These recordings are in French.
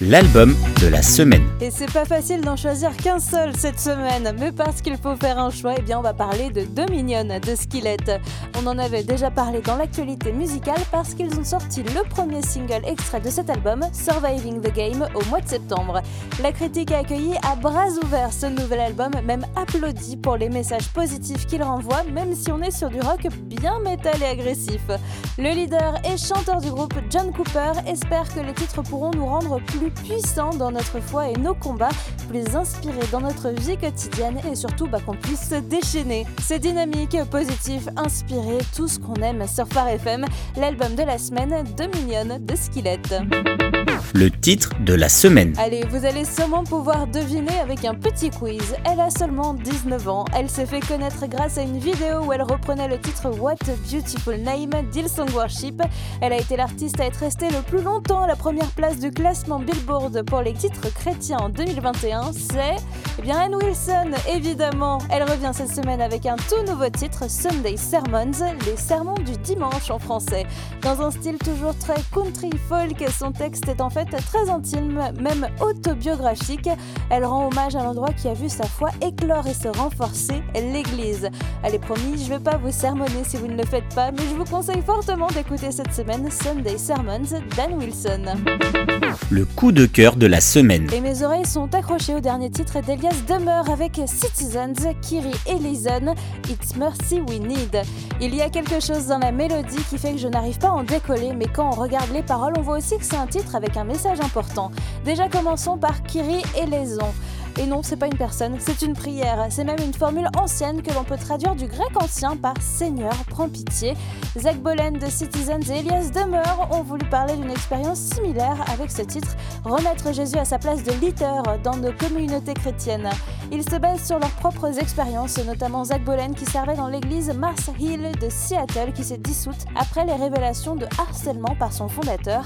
l'album de la semaine. Et c'est pas facile d'en choisir qu'un seul cette semaine, mais parce qu'il faut faire un choix, eh bien on va parler de Dominion de Skillet. On en avait déjà parlé dans l'actualité musicale parce qu'ils ont sorti le premier single extrait de cet album, Surviving the Game, au mois de septembre. La critique a accueilli à bras ouverts ce nouvel album, même applaudi pour les messages positifs qu'il renvoie, même si on est sur du rock bien métal et agressif. Le leader et chanteur du groupe, John Cooper, espère que les titres pourront nous rendre plus puissant dans notre foi et nos combats, plus inspirés dans notre vie quotidienne et surtout bah, qu'on puisse se déchaîner. C'est dynamique, positif, inspiré, tout ce qu'on aime sur Phare FM, l'album de la semaine Dominion de Skillet le titre de la semaine. Allez, vous allez sûrement pouvoir deviner avec un petit quiz. Elle a seulement 19 ans. Elle s'est fait connaître grâce à une vidéo où elle reprenait le titre What a Beautiful Name d'Hillsong Worship. Elle a été l'artiste à être restée le plus longtemps à la première place du classement Billboard pour les titres chrétiens en 2021. C'est eh bien Anne Wilson, évidemment. Elle revient cette semaine avec un tout nouveau titre, Sunday Sermons, les sermons du dimanche en français. Dans un style toujours très country folk, son texte est en fait très intime, même autobiographique. Elle rend hommage à l'endroit qui a vu sa foi éclore et se renforcer, l'Église. Allez promis, je ne vais pas vous sermonner si vous ne le faites pas, mais je vous conseille fortement d'écouter cette semaine Sunday Sermons d'Anne Wilson. Le coup de cœur de la semaine. Et mes oreilles sont accrochées au dernier titre d'Elias Demeure avec Citizens, Kiri et Lison, It's Mercy We Need. Il y a quelque chose dans la mélodie qui fait que je n'arrive pas à en décoller, mais quand on regarde les paroles, on voit aussi que c'est un titre avec un message important. Déjà commençons par Kiri et Leson. Et non, c'est pas une personne, c'est une prière. C'est même une formule ancienne que l'on peut traduire du grec ancien par Seigneur, prends pitié. Zach Bolen de Citizens et Elias Demeure ont voulu parler d'une expérience similaire avec ce titre, remettre Jésus à sa place de leader dans nos communautés chrétiennes. Ils se basent sur leurs propres expériences, notamment Zach Bolen qui servait dans l'église Mars Hill de Seattle qui s'est dissoute après les révélations de harcèlement par son fondateur.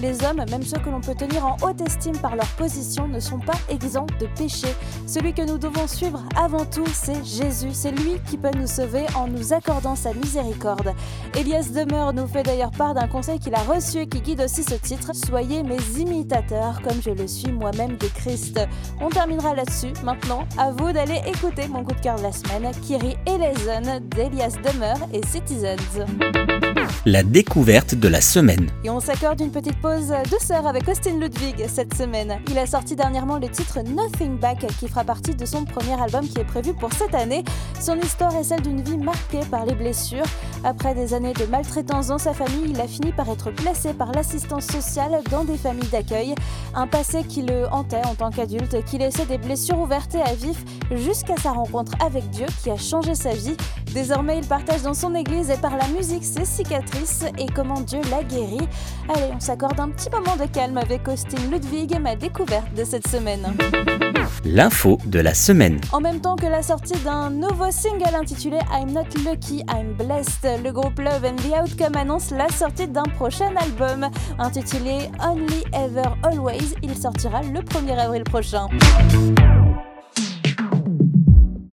Les hommes, même ceux que l'on peut tenir en haute estime par leur position, ne sont pas exempts de péché celui que nous devons suivre avant tout, c'est Jésus. C'est lui qui peut nous sauver en nous accordant sa miséricorde. Elias Demeure nous fait d'ailleurs part d'un conseil qu'il a reçu et qui guide aussi ce titre Soyez mes imitateurs comme je le suis moi-même de Christ. On terminera là-dessus. Maintenant, à vous d'aller écouter mon coup de cœur de la semaine, Kiri Eleison d'Elias Demeure et Citizens la découverte de la semaine. Et on s'accorde une petite pause douceur avec Austin Ludwig cette semaine. Il a sorti dernièrement le titre Nothing Back qui fera partie de son premier album qui est prévu pour cette année. Son histoire est celle d'une vie marquée par les blessures. Après des années de maltraitance dans sa famille, il a fini par être placé par l'assistance sociale dans des familles d'accueil. Un passé qui le hantait en tant qu'adulte, qui laissait des blessures ouvertes et à vif jusqu'à sa rencontre avec Dieu qui a changé sa vie. Désormais, il partage dans son église et par la musique ses cicatrices et comment Dieu l'a guéri. Allez, on s'accorde un petit moment de calme avec Austin Ludwig, ma découverte de cette semaine. L'info de la semaine. En même temps que la sortie d'un nouveau single intitulé I'm Not Lucky, I'm Blessed, le groupe Love and the Outcome annonce la sortie d'un prochain album intitulé Only Ever Always. Il sortira le 1er avril prochain.